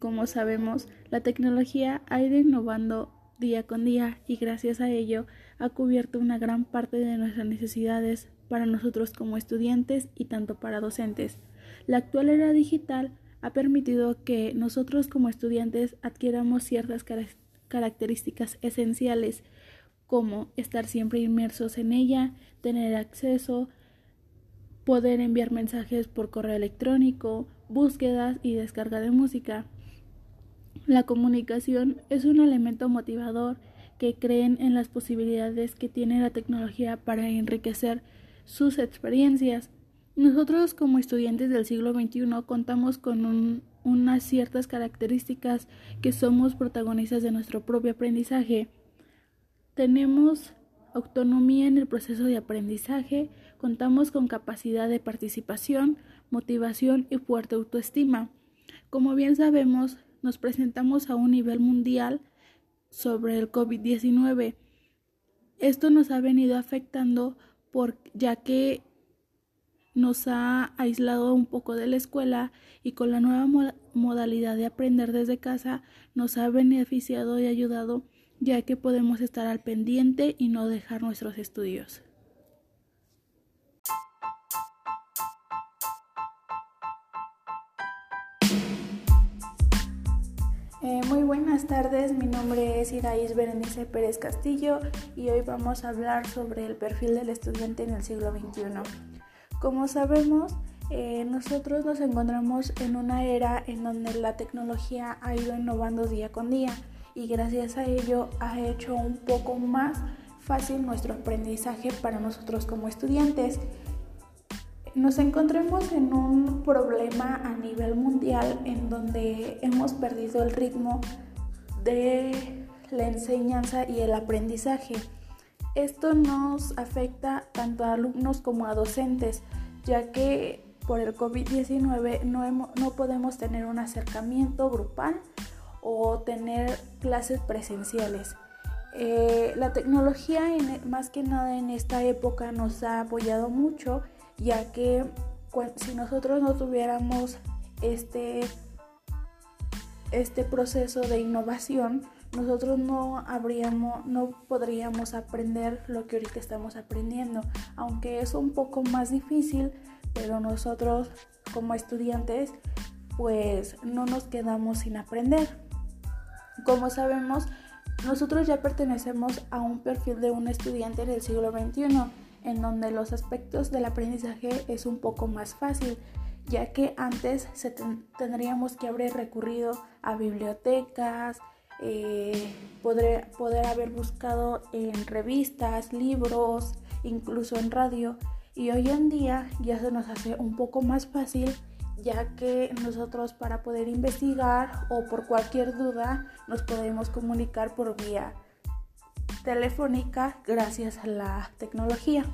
Como sabemos, la tecnología ha ido innovando día con día y gracias a ello ha cubierto una gran parte de nuestras necesidades para nosotros como estudiantes y tanto para docentes. La actual era digital ha permitido que nosotros como estudiantes adquiramos ciertas características esenciales como estar siempre inmersos en ella, tener acceso, poder enviar mensajes por correo electrónico, búsquedas y descarga de música. La comunicación es un elemento motivador que creen en las posibilidades que tiene la tecnología para enriquecer sus experiencias. Nosotros como estudiantes del siglo XXI contamos con unas ciertas características que somos protagonistas de nuestro propio aprendizaje. Tenemos autonomía en el proceso de aprendizaje, contamos con capacidad de participación, motivación y fuerte autoestima. Como bien sabemos, nos presentamos a un nivel mundial sobre el COVID-19. Esto nos ha venido afectando por, ya que nos ha aislado un poco de la escuela y con la nueva modalidad de aprender desde casa nos ha beneficiado y ayudado ya que podemos estar al pendiente y no dejar nuestros estudios. Eh, muy buenas tardes, mi nombre es Iraís Berenice Pérez Castillo y hoy vamos a hablar sobre el perfil del estudiante en el siglo XXI. Como sabemos, eh, nosotros nos encontramos en una era en donde la tecnología ha ido innovando día con día y gracias a ello ha hecho un poco más fácil nuestro aprendizaje para nosotros como estudiantes nos encontremos en un problema a nivel mundial en donde hemos perdido el ritmo de la enseñanza y el aprendizaje. Esto nos afecta tanto a alumnos como a docentes, ya que por el COVID-19 no, no, podemos tener un acercamiento grupal o tener clases presenciales. Eh, la tecnología, más que nada en esta época, nos ha apoyado mucho ya que si nosotros no tuviéramos este, este proceso de innovación, nosotros no habríamos, no podríamos aprender lo que ahorita estamos aprendiendo, aunque es un poco más difícil, pero nosotros como estudiantes pues no nos quedamos sin aprender. Como sabemos, nosotros ya pertenecemos a un perfil de un estudiante del siglo XXI en donde los aspectos del aprendizaje es un poco más fácil, ya que antes se tendríamos que haber recurrido a bibliotecas, eh, poder, poder haber buscado en revistas, libros, incluso en radio. Y hoy en día ya se nos hace un poco más fácil ya que nosotros para poder investigar o por cualquier duda nos podemos comunicar por vía telefónica gracias a la tecnología.